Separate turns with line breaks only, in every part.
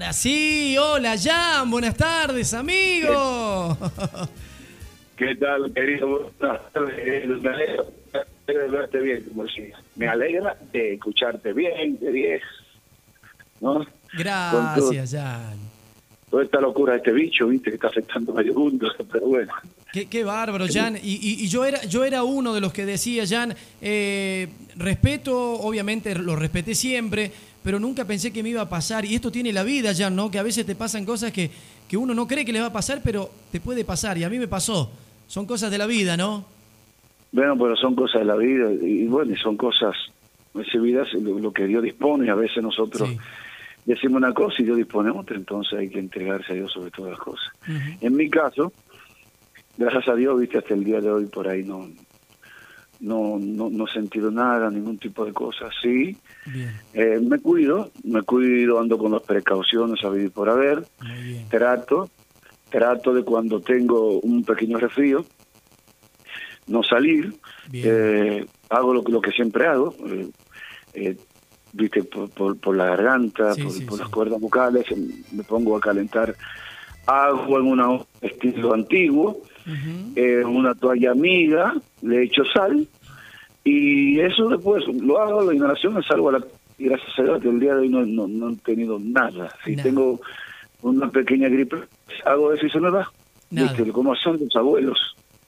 Ahora sí, hola Jan, buenas tardes, amigo.
¿Qué tal, querido? Buenas tardes. Me alegra de verte bien, como decía. Me alegra de escucharte bien, de 10. ¿No?
Gracias, Jan.
Toda esta locura de este bicho, viste, que está afectando a medio mundo, pero bueno.
Qué, qué bárbaro, Jan. Y, y, yo era yo era uno de los que decía, Jan, eh, respeto, obviamente lo respeté siempre, pero nunca pensé que me iba a pasar. Y esto tiene la vida, Jan, ¿no? Que a veces te pasan cosas que, que uno no cree que le va a pasar, pero te puede pasar. Y a mí me pasó. Son cosas de la vida, ¿no?
Bueno, pero son cosas de la vida. Y bueno, y son cosas, vida es lo, que Dios dispone. A veces nosotros
Sí.
decimos una cosa y Dios dispone otra, entonces hay que entregarse a Dios sobre todas las cosas. En mi caso, gracias a Dios, viste, hasta el día de hoy por ahí no no no, no he sentido nada, ningún tipo de cosa. Sí,
Bien,
eh, me cuido, me cuido, ando con las precauciones a vivir por haber, trato, trato de cuando tengo un pequeño resfrío, no salir, eh, hago lo, que- lo que siempre hago, eh, eh, viste, por, por, por la garganta,
Sí,
por,
sí,
por
sí.
las cuerdas vocales, me pongo a calentar agua en un estilo antiguo, eh, una toalla amiga, le echo sal y eso después lo hago, la inhalación, salgo a la... Y gracias a Dios que el día de hoy no, no, no he tenido nada. Si tengo una pequeña gripe, hago eso y se me va. Como son los abuelos.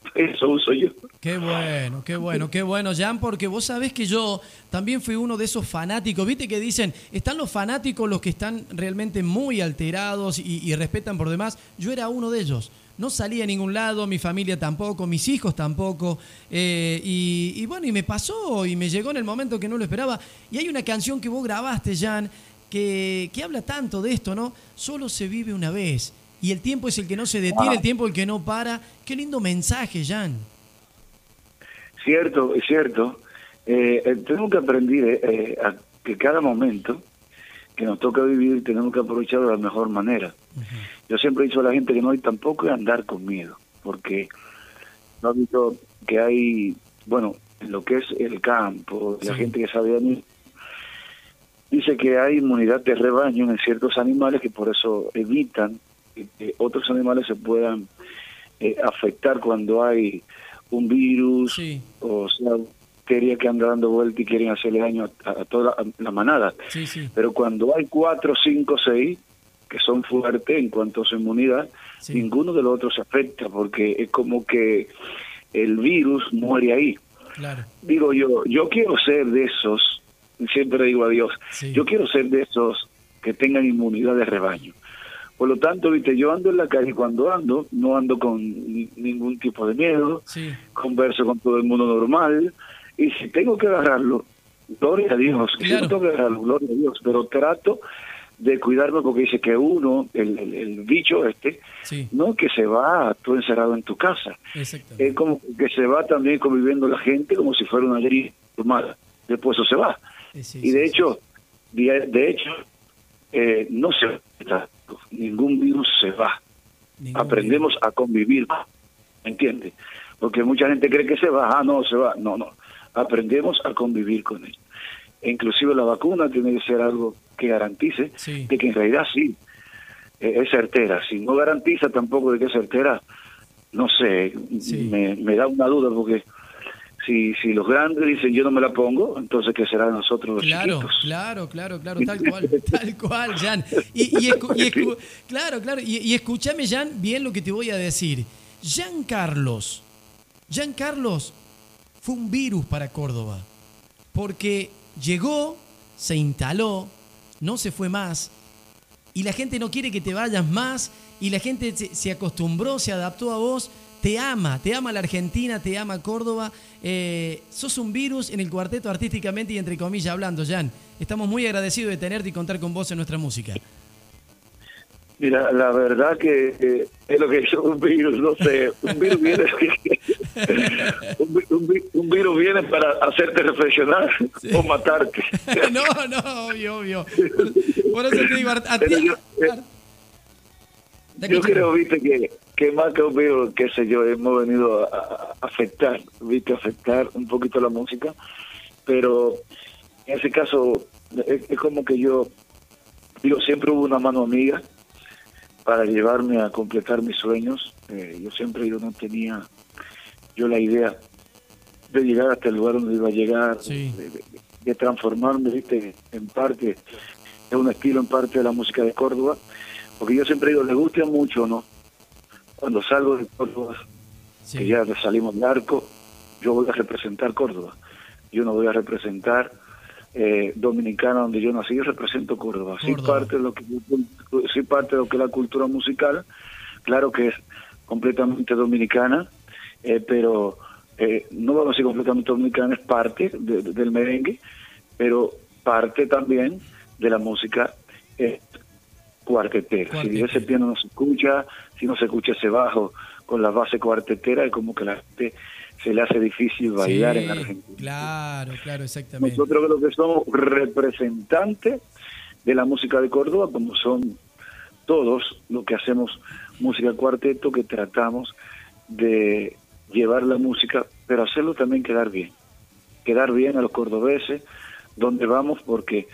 Eso uso yo.
Qué bueno, qué bueno, qué bueno, Jan, porque vos sabés que yo también fui uno de esos fanáticos. Viste que dicen, están los fanáticos, los que están realmente muy alterados y, y respetan por demás. Yo era uno de ellos. No salía a ningún lado, mi familia tampoco, mis hijos tampoco. eh, y, y bueno, y me pasó y me llegó en el momento que no lo esperaba. Y hay una canción que vos grabaste, Jan, que, que habla tanto de esto, ¿no? Solo se vive una vez. Y el tiempo es el que no se detiene,
Ah.
el tiempo el que no para. Qué lindo mensaje, Jan.
Cierto, es cierto. Eh, eh, tenemos que aprender eh, eh, a que cada momento que nos toca vivir tenemos que aprovecharlo de la mejor manera. Yo siempre he dicho a la gente que no hay tampoco que andar con miedo, porque no he visto que hay, bueno, en lo que es el campo, la gente que sabe de mí, dice que hay inmunidad de rebaño en ciertos animales que por eso evitan que, otros animales se puedan eh, afectar cuando hay un virus
Sí.
o sea, bacteria que anda dando vuelta y quieren hacerle daño a, a toda la, la manada.
Sí, sí.
Pero cuando hay cuatro, cinco, seis que son fuertes en cuanto a su inmunidad,
Sí.
ninguno de los otros se afecta porque es como que el virus muere ahí.
Claro.
Digo yo, yo quiero ser de esos, siempre digo a Dios,
Sí.
yo quiero ser de esos que tengan inmunidad de rebaño. Por lo tanto, viste, yo ando en la calle cuando ando, no ando con ni- ningún tipo de miedo,
Sí.
converso con todo el mundo normal, y si tengo que agarrarlo, gloria a Dios,
Claro.
tengo que agarrarlo, gloria a Dios, pero trato de cuidarme porque dice que uno, el, el, el bicho este,
Sí.
no que se va tú encerrado en tu casa, es como que se va también conviviendo la gente como si fuera una gripe normal, después eso se va.
Sí,
Y de hecho, de, hecho, eh, no se va, ningún virus se va.
Ningún
Aprendemos a convivir, ¿me entiendes? Porque mucha gente cree que se va, ah, no, se va. No, no. Aprendemos a convivir con él. E inclusive la vacuna tiene que ser algo que garantice
Sí.
de que en realidad sí eh, es certera. Si no garantiza tampoco de que es certera, no sé,
Sí.
me, me da una duda porque si si los grandes dicen yo no me la pongo, entonces ¿qué será de nosotros los
Claro,
chiquitos?
claro, claro, claro, tal cual, tal cual, Jan. Y, y escu- y escu- claro, claro, y, y escúchame, Jan, bien lo que te voy a decir. Jan Carlos, Jan Carlos fue un virus para Córdoba, porque llegó, se instaló, no se fue más, y la gente no quiere que te vayas más, y la gente se, acostumbró, se adaptó a vos, te ama, te ama la Argentina, te ama Córdoba. Eh, sos un virus en el cuarteto artísticamente y entre comillas hablando, Jan. Estamos muy agradecidos de tenerte y contar con vos en nuestra música.
Mira, la verdad que eh, es lo que es un virus, no sé, un virus viene, un, vi- un vi- un virus viene para hacerte reflexionar o matarte.
no, no, obvio, obvio. Por eso te digo, a, a ti-
yo- eh, Yo creo, viste, que, que más que un virus, qué sé yo, hemos venido a, a afectar, viste, a afectar un poquito la música, pero en ese caso es, es como que yo Digo, siempre hubo una mano amiga para llevarme a completar mis sueños. Eh, yo siempre yo no tenía yo la idea de llegar hasta el lugar donde iba a llegar, de, transformarme ¿viste? en parte de un estilo, en parte de la música de Córdoba, porque yo siempre digo, le gusta mucho, ¿no? Cuando salgo de Córdoba, que ya salimos de arco, yo voy a representar Córdoba, yo no voy a representar eh, dominicana donde yo nací, yo represento Córdoba. Sí parte de lo que sí parte de lo que es la cultura musical, claro que es completamente dominicana, eh, pero eh, no vamos a decir completamente dominicana, es parte del merengue, pero parte también de la música eh, cuartetera. Si ese piano no se escucha, si no se escucha ese bajo con la base cuartetera, es como que la gente se le hace difícil bailar en Argentina.
Claro, claro, exactamente.
Nosotros creo que somos representantes de la música de Córdoba, como son todos los que hacemos música cuarteto, que tratamos de llevar la música, pero hacerlo también quedar bien. Quedar bien a los cordobeses, donde vamos, porque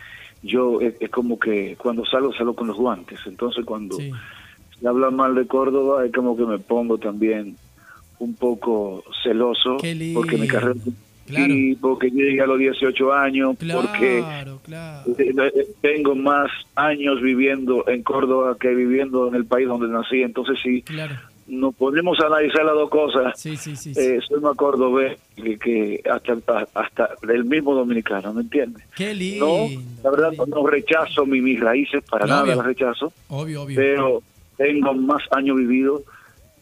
yo es, como que cuando salgo, salgo con los guantes. Entonces, cuando se habla mal de Córdoba, es como que me pongo también un poco celoso, porque mi carrera. Y porque llegué a los 18 años, porque tengo más años viviendo en Córdoba que viviendo en el país donde nací. Entonces, sí, nos podemos analizar las dos cosas. Sí, sí, sí. Eh, soy más cordobés que, que hasta, hasta el mismo dominicano, ¿me entiendes?
Qué lindo.
la verdad no, rechazo mi, mis raíces, para nada las rechazo.
Obvio, obvio.
Pero tengo más años vivido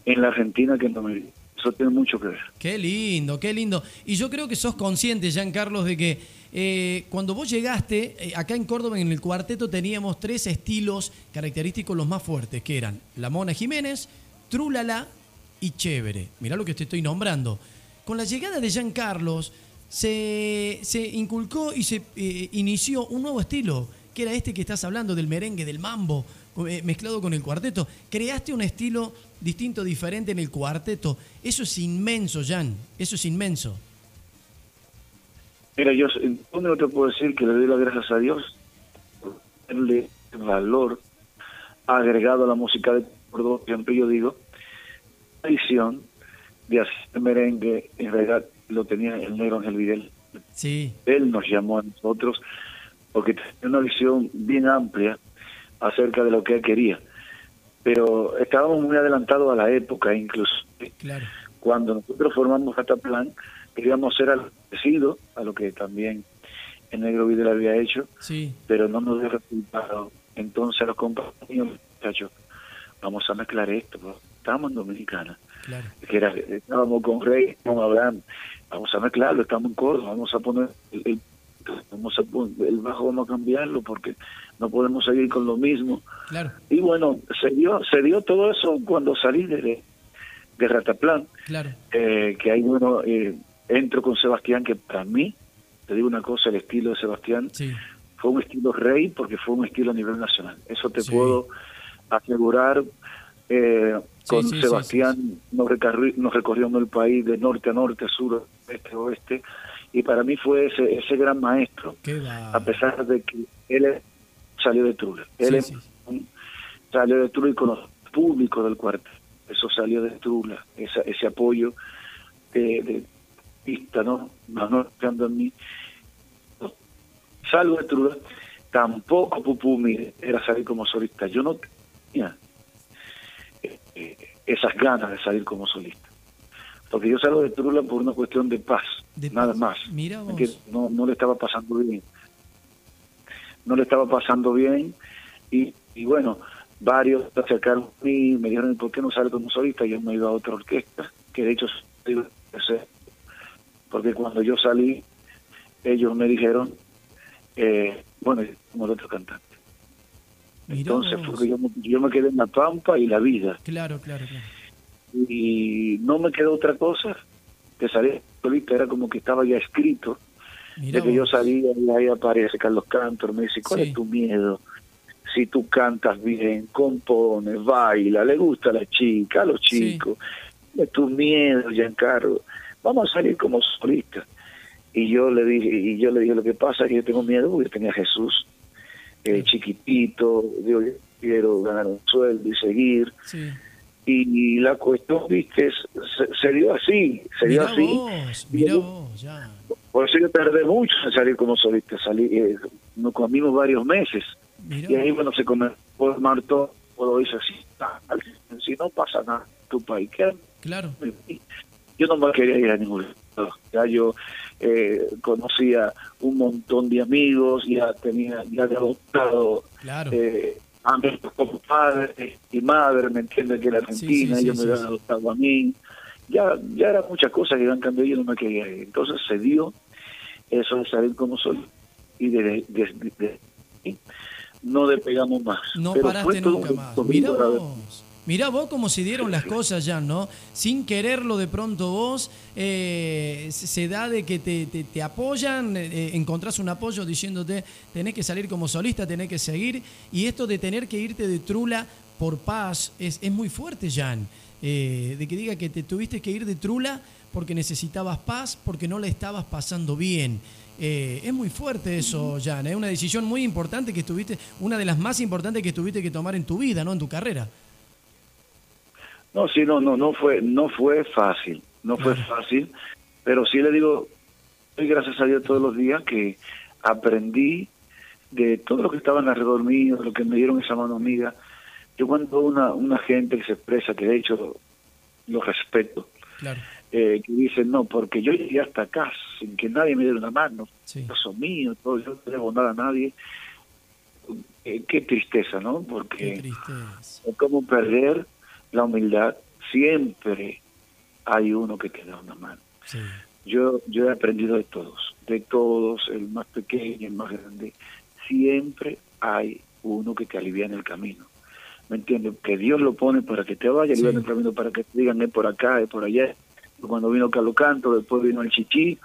en la Argentina que en Dominicana. Eso tiene mucho que ver.
Qué lindo, qué lindo. Y yo creo que sos consciente, Jean Carlos, de que eh, cuando vos llegaste, eh, acá en Córdoba, en el cuarteto, teníamos tres estilos característicos los más fuertes, que eran la Mona Jiménez, Trúlala y Chévere. Mirá lo que te estoy nombrando. Con la llegada de Jean Carlos se, se inculcó y se eh, inició un nuevo estilo, que era este que estás hablando, del merengue, del mambo, mezclado con el cuarteto. Creaste un estilo distinto, diferente en el cuarteto. Eso es inmenso, Jan. Eso es inmenso.
Mira, yo no te puedo decir que le doy las gracias a Dios por darle valor agregado a la música de por siempre yo digo, la visión de hacer merengue, en realidad lo tenía el negro Ángel Vidal.
Sí.
Él nos llamó a nosotros porque tenía una visión bien amplia acerca de lo que él quería. Pero estábamos muy adelantados a la época, incluso.
Claro.
Cuando nosotros formamos plan queríamos ser parecido a lo que también el negro Vidal había hecho,
sí.
pero no nos dio resultado. Entonces los compañeros, muchachos, vamos a mezclar esto, estábamos en Dominicana, que era, estábamos con Rey, vamos a hablar, vamos a mezclarlo, estamos en Córdoba, vamos a poner el, vamos a el bajo vamos a cambiarlo porque no podemos seguir con lo mismo. Y bueno, se dio, se dio todo eso cuando salí de, de Rataplan,
claro.
eh, que ahí bueno, eh, entro con Sebastián, que para mí, te digo una cosa, el estilo de Sebastián fue un estilo rey porque fue un estilo a nivel nacional. Eso te puedo asegurar. Eh, con Sebastián nos, recorrió, nos recorrió el país de norte a norte, sur, este, oeste, y para mí fue ese, ese gran maestro, a pesar de que él salió de Trula. Él salió de Trula y con los públicos del cuarto. Eso salió de Trula, esa, ese apoyo de, de pista, ¿no? No en mí. Salgo de Trula, tampoco Pupumi era salir como solista. Yo no eh, esas ganas de salir como solista. Porque yo salgo de Trula por una cuestión de paz, nada más. Que no, no le estaba pasando bien. No le estaba pasando bien y, y bueno, varios se acercaron a mí y me dijeron, ¿por qué no sale como solista? Y yo me iba a otra orquesta, que de hecho porque cuando yo salí, ellos me dijeron, eh, bueno, como el otro cantante. Entonces porque yo, yo, me quedé en la pampa y la vida.
Claro, claro, claro.
Y no me quedó otra cosa que salir solita, era como que estaba ya escrito. De que yo salía y ahí aparece Carlos Cantor, me dice, ¿cuál es tu miedo? Si tú cantas bien, compones, baila, le gusta a la chica, a los chicos, es tu miedo, Giancarlo, vamos a salir como solistas. Y yo le dije, y yo le dije, lo que pasa es que yo tengo miedo porque tenía Jesús eh, chiquitito, yo quiero ganar un sueldo y seguir.
Sí.
Y, la cuestión, viste, se, dio así, se dio así.
Vos, mirá vos, ya.
Por eso yo tardé mucho en salir como solista, salí, eh, nos comimos varios meses.
Mirá
Y ahí, bueno, se comenzó a armar todo, eso así. Si no pasa nada, tu país, ¿qué?
Claro.
yo no me quería ir a ningún lado. Ya yo eh, conocía un montón de amigos, ya tenía, ya había adoptado
Claro.
eh, amigos como padre y madre, me entiende que era Argentina,
Sí, sí,
ellos
sí,
me habían adoptado a mí. Ya, ya eran muchas cosas que iban cambiando y yo no me quería ir. Entonces se dio eso de salir como soy y de, de- de- de- no despegamos más.
No
Pero
paraste nunca
un
más.
ver.
vos. Mirá vos cómo se dieron las cosas ya, ¿no? Sin quererlo de pronto vos, eh, se se da de que te, te- te apoyan, eh, encontrás un apoyo diciéndote tenés que salir como solista, tenés que seguir. Y esto de tener que irte de Trula por paz es, es muy fuerte, Jan. Eh, de que diga que te tuviste que ir de Trula porque necesitabas paz, porque no la estabas pasando bien. Eh, es muy fuerte eso, Jan. Es una decisión muy importante que estuviste, una de las más importantes que tuviste que tomar en tu vida, ¿no? En tu carrera.
No, sí, no, no, no fue, no fue fácil, no fue fácil, pero sí le digo, doy gracias a Dios todos los días que aprendí de todo lo que estaban alrededor mío, de lo que me dieron esa mano amiga. Yo cuando una, una gente que se expresa, que de hecho lo respeto,
Claro.
Eh, que dicen, no, porque yo llegué hasta acá sin que nadie me diera una mano,
Sí.
eso mío, todo, yo no debo nada a nadie. Eh, qué tristeza, ¿no? Porque es como perder la humildad. Siempre hay uno que te da una mano.
Sí.
Yo, yo he aprendido de todos, de todos, el más pequeño, el más grande. Siempre hay uno que te alivia en el camino. ¿Me entiendes? Que Dios lo pone para que te vaya
Sí.
aliviando el camino, para que te digan, es por acá, es por allá. Cuando vino Carlos Canto, después vino el Chichi,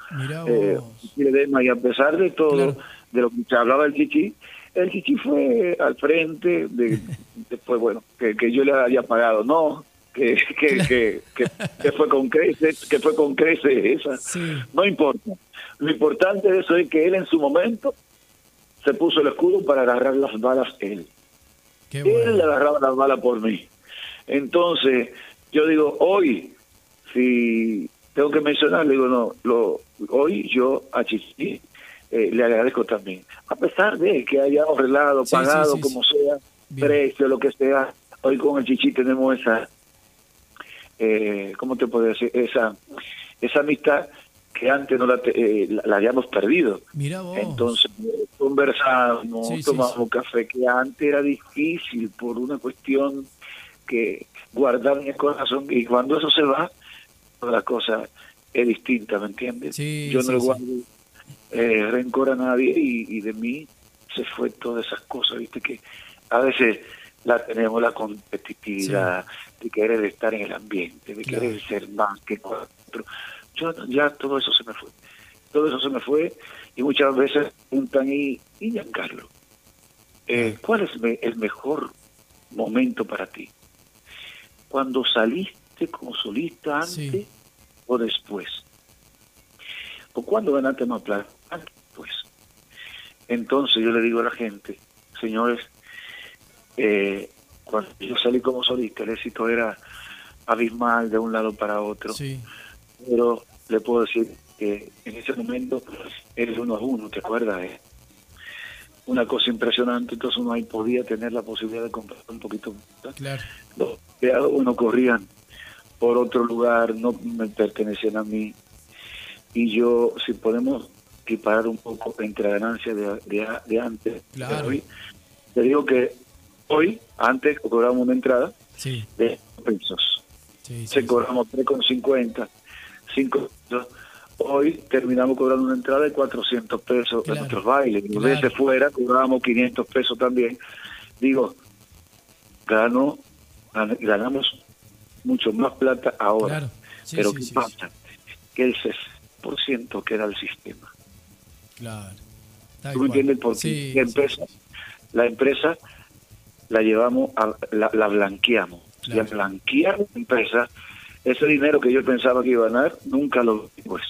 eh, y a pesar de todo,
Claro.
de lo que se hablaba del Chichi, el Chichi fue al frente, de, después, bueno, que, que yo le había pagado, no, que, que, que, que, que fue con creces, que fue con creces esa.
Sí.
No importa. Lo importante de eso es que él en su momento se puso el escudo para agarrar las balas él.
Qué
Él le
bueno.
agarraba las balas por mí. Entonces, yo digo, hoy, si tengo que mencionar, le digo, no, lo, hoy yo a Chichi eh, le agradezco también. A pesar de que hayamos arreglado,
Sí,
pagado,
sí,
como sea,
Bien.
precio, lo que sea, hoy con el Chichi tenemos esa, eh, ¿cómo te puedo decir? Esa, esa amistad que antes no la, eh, la, la habíamos perdido.
Mirá vos.
Entonces conversamos,
Sí, sí,
tomamos
sí.
café, que antes era difícil por una cuestión que guardar en el corazón y cuando eso se va, la cosa es distinta, ¿me entiendes?
Sí,
Yo no
sí,
le
sí.
guardo eh, rencor a nadie y, y de mí se fue todas esas cosas, ¿viste? Que a veces la tenemos la competitividad de querer estar en el ambiente, de
Claro.
querer ser más que cuatro. Yo ya todo eso se me fue. Todo eso se me fue y muchas veces preguntan, y, y Giancarlo, eh, ¿cuál es me- el mejor momento para ti? ¿Cuando saliste como solista antes
Sí.
o después? ¿O cuando ganaste más plata? Antes, Pues. Entonces yo le digo a la gente, señores, eh, cuando yo salí como solista, el éxito era abismal de un lado para otro
Sí.
pero le puedo decir que en ese momento eres uno a uno, ¿te acuerdas? Eh? Una cosa impresionante, entonces uno ahí podía tener la posibilidad de comprar un poquito.
Claro.
Los uno corrían por otro lugar, no me pertenecían a mí. Y yo, si podemos equiparar un poco entre la ganancia de, de, de antes,
Claro.
de hoy, te digo que hoy, antes cobrábamos una entrada
Sí.
de pesos
Sí. sí,
se cobramos 3,50, 5 pesos. Hoy terminamos cobrando una entrada de 400 pesos
Claro,
en nuestros bailes.
Claro.
desde fuera cobrábamos 500 pesos también. Digo, gano, gan- ganamos mucho más plata ahora.
Claro. Sí,
Pero
sí,
¿qué
sí,
pasa? Que el 60% queda al sistema.
Claro.
¿Tú entiendes? Porque
Sí,
la empresa, la empresa la llevamos, a, la, la blanqueamos. Y al
Claro.
blanquear la empresa, ese dinero que yo pensaba que iba a ganar, nunca lo pues.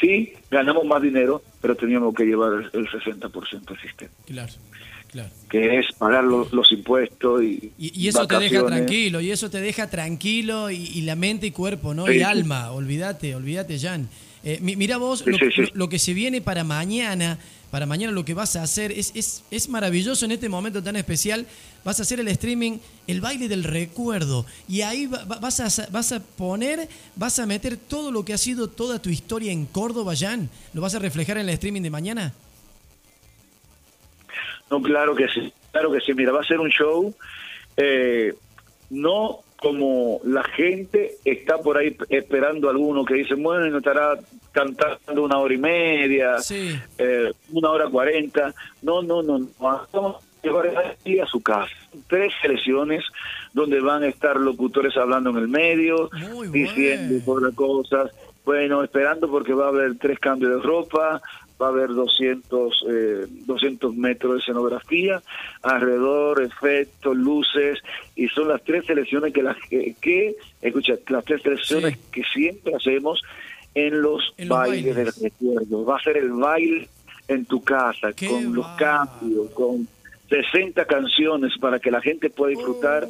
Sí, ganamos más dinero, pero teníamos que llevar el, el 60% al sistema.
Claro.
Que es pagar los, impuestos y,
y, eso te deja tranquilo, y eso te deja tranquilo y, la mente y cuerpo, ¿no? y alma, olvídate, olvídate, Jan. Eh, mira vos lo, que se viene para mañana, para mañana lo que vas a hacer es, es, es, maravilloso en este momento tan especial. Vas a hacer el streaming, el baile del recuerdo. Y ahí vas, a, vas a poner, vas a meter todo lo que ha sido toda tu historia en Córdoba, Jan. ¿Lo vas a reflejar en el streaming de mañana?
No, claro que sí, claro que sí. Mira, va a ser un show, eh, no como la gente está por ahí esperando a alguno que dice, bueno, estará cantando una hora y media, eh, una hora cuarenta. No, no, no, vamos a llevar a su casa. Tres selecciones donde van a estar locutores hablando en el medio, diciendo cosas. Bueno, esperando porque va a haber tres cambios de ropa, va a haber 200, eh, 200 metros de escenografía, alrededor, efectos, luces, y son las tres selecciones que, las que, escucha, las tres selecciones que siempre hacemos en los, bailes, del recuerdo. Va a ser el baile en tu casa, con los cambios, con 60 canciones para que la gente pueda disfrutar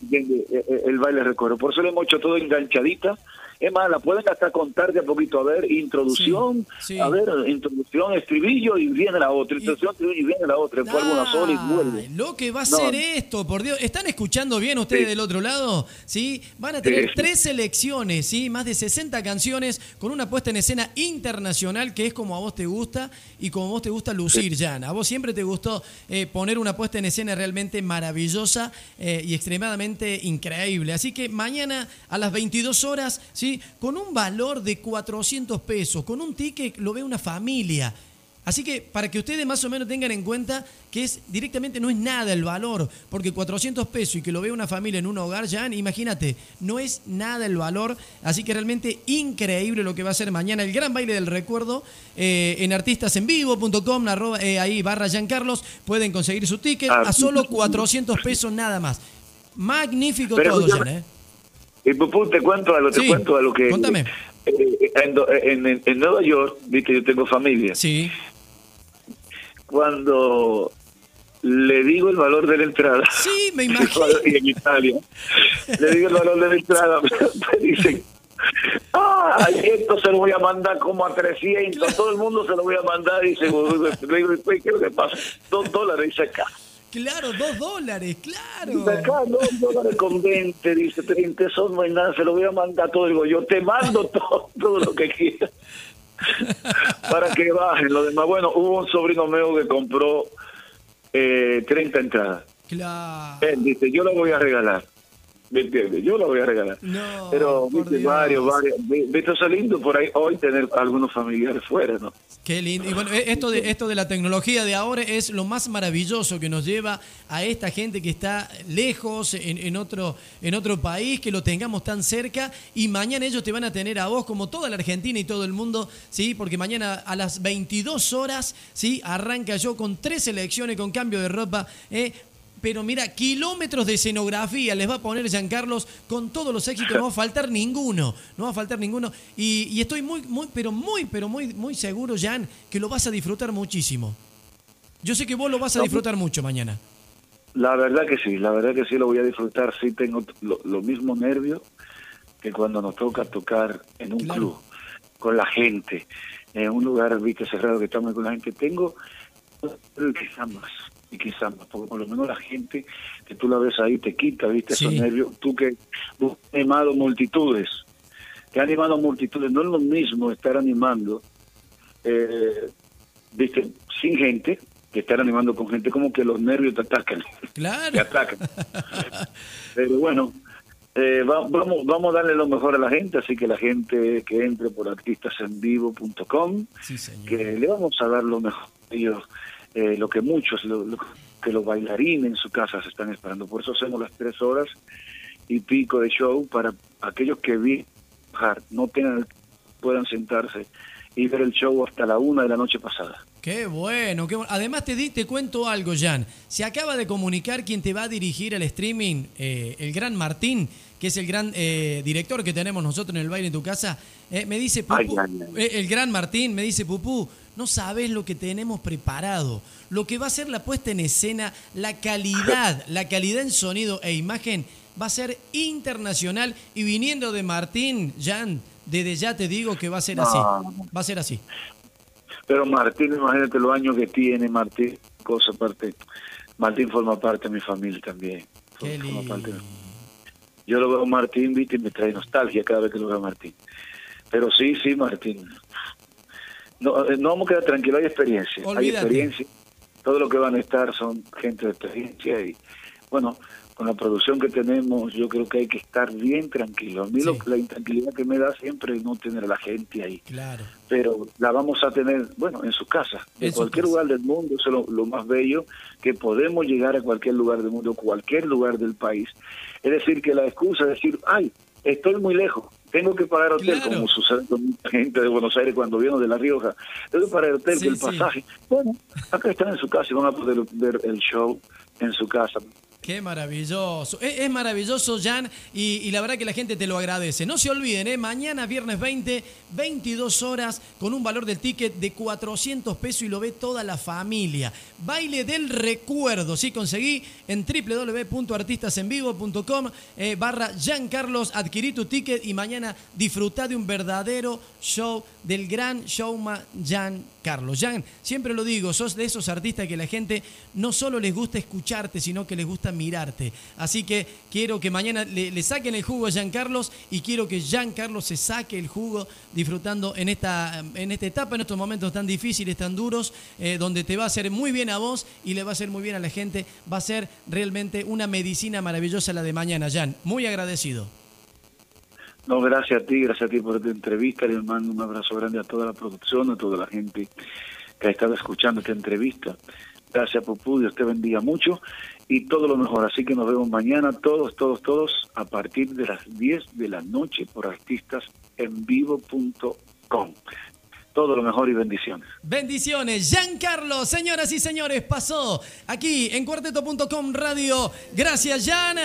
del el baile del recuerdo. Por eso lo hemos hecho todo enganchadita es más, la pueden hasta contar de a poquito, a ver, introducción, a ver, introducción, estribillo y viene la otra, introducción, estribillo y viene la otra, después una sola y vuelve.
Lo que va a ser esto, por Dios, ¿están escuchando bien ustedes del otro lado? ¿Sí? Van a tener tres selecciones, ¿sí? Más de 60 canciones con una puesta en escena internacional que es como a vos te gusta y como a vos te gusta lucir, Jan. A vos siempre te gustó eh, poner una puesta en escena realmente maravillosa eh, y extremadamente increíble. Así que mañana a las 22 horas, ¿sí? Con un valor de 400 pesos, con un ticket lo ve una familia. Así que para que ustedes más o menos tengan en cuenta que es directamente no es nada el valor, porque 400 pesos y que lo vea una familia en un hogar, ya imagínate, no es nada el valor. Así que realmente increíble lo que va a ser mañana el gran baile del recuerdo eh, en artistasenvivo.com, eh, ahí barra Carlos pueden conseguir su ticket a solo 400 pesos nada más. Magnífico todo, Jan, ¿eh?
Y pues, te cuento algo, te cuento algo que...
Cuéntame.
Eh, en, en, Nueva York, viste, yo tengo familia.
Sí.
Cuando le digo el valor de la entrada.
Sí, me imagino.
Y en Italia. le digo el valor de la entrada. Me dicen, ah, esto se lo voy a mandar como a 300. Todo el mundo se lo voy a mandar. Y le digo, ¿qué es lo que pasa? Dos dólares. Dice acá.
Claro, dos dólares, claro.
acá dos dólares con 20, dice 30 eso no hay nada, se lo voy a mandar todo. Digo, yo te mando todo, todo lo que quieras. para que bajen lo demás. Bueno, hubo un sobrino mío que compró eh, 30 entradas.
Claro.
Él dice, yo lo voy a regalar. ¿Me entiendes? Yo lo voy a regalar.
No,
Pero viste varios, varios. Viste, eso lindo por ahí hoy tener algunos familiares fuera, ¿no?
Qué lindo. Y bueno, e-, esto de, esto de la tecnología de ahora es lo más maravilloso que nos lleva a esta gente que está lejos, en, en, otro, en otro país, que lo tengamos tan cerca. Y mañana ellos te van a tener a vos, como toda la Argentina y todo el mundo, ¿sí? Porque mañana a las 22 horas, ¿sí? Arranca yo con tres selecciones, con cambio de ropa, ¿eh? Pero mira, kilómetros de escenografía les va a poner Giancarlos con todos los éxitos, no va a faltar ninguno, no va a faltar ninguno. Y, estoy muy, muy, pero muy, pero muy, muy seguro, Jan, que lo vas a disfrutar muchísimo. Yo sé que vos lo vas a disfrutar mucho mañana.
La verdad que sí, la verdad que sí lo voy a disfrutar. Sí tengo lo, mismo nervio que cuando nos toca tocar en un club, con la gente, en un lugar, viste, cerrado que estamos con la gente. Tengo quizás más y quizás porque por lo menos la gente que tú la ves ahí te quita, viste, esos nervios. Tú que has animado multitudes, que has animado multitudes, no es lo mismo estar animando, eh, viste, sin gente, que estar animando con gente, como que los nervios te atacan.
Claro.
Te atacan. Pero bueno, eh, vamos, vamos a darle lo mejor a la gente, así que la gente que entre por artistasenvivo.com, que le vamos a dar lo mejor a ellos eh, lo que muchos, lo, que los bailarines en su casa se están esperando. Por eso hacemos las tres horas y pico de show para aquellos que vi no tengan, puedan sentarse y ver el show hasta la una de la noche pasada.
Qué bueno, qué bueno. Además te, di, te cuento algo, Jan. Se acaba de comunicar quien te va a dirigir el streaming, eh, el gran Martín, que es el gran eh, director que tenemos nosotros en el baile en tu casa. me dice, Pupú, el gran Martín me dice, Pupú, no sabes lo que tenemos preparado, lo que va a ser la puesta en escena, la calidad, la calidad en sonido e imagen va a ser internacional y viniendo de Martín, Jan, desde ya te digo que va a ser así, va a ser así.
Pero Martín, imagínate los años que tiene Martín, cosa aparte. Martín forma parte de mi familia también.
Qué
Yo lo veo a Martín, viste, y me trae nostalgia cada vez que lo veo a Martín. Pero sí, sí, Martín. No, eh, no vamos a quedar tranquilos, hay experiencia. Hay experiencia. Todo lo que van a estar son gente de experiencia y, bueno, con la producción que tenemos, yo creo que hay que estar bien tranquilo. A mí la intranquilidad que me da siempre es no tener a la gente ahí.
Claro.
Pero la vamos a tener, bueno, en su casa, en, cualquier lugar del mundo, eso es lo, más bello, que podemos llegar a cualquier lugar del mundo, cualquier lugar del país. Es decir, que la excusa de decir, ay, estoy muy lejos, tengo que pagar hotel, como sucede con mucha gente de Buenos Aires cuando viene de La Rioja, tengo que pagar hotel, que el pasaje. Bueno, acá están en su casa y van a poder ver el show en su casa.
Qué maravilloso. Es, maravilloso, Jan, y, la verdad que la gente te lo agradece. No se olviden, ¿eh? mañana, viernes 20, 22 horas, con un valor del ticket de 400 pesos y lo ve toda la familia. Baile del recuerdo, sí, conseguí en www.artistasenvivo.com eh, barra Jan Carlos, adquirí tu ticket y mañana disfruta de un verdadero show del gran showman Jan Carlos. Jan, siempre lo digo, sos de esos artistas que la gente no solo les gusta escucharte, sino que les gusta mirarte. Así que quiero que mañana le, saquen el jugo a Carlos y quiero que Carlos se saque el jugo disfrutando en esta, en esta etapa, en estos momentos tan difíciles, tan duros, eh, donde te va a hacer muy bien a vos y le va a hacer muy bien a la gente. Va a ser realmente una medicina maravillosa la de mañana, Jan. Muy agradecido.
No, gracias a ti, gracias a ti por esta entrevista. Le mando un abrazo grande a toda la producción, a toda la gente que ha estado escuchando esta entrevista. Gracias, Pupu, Dios te bendiga mucho y todo lo mejor. Así que nos vemos mañana, todos, todos, todos, a partir de las 10 de la noche por artistasenvivo.com. Todo lo mejor y bendiciones.
Bendiciones. Giancarlo, señoras y señores, pasó aquí en cuarteto.com radio. Gracias, Jan.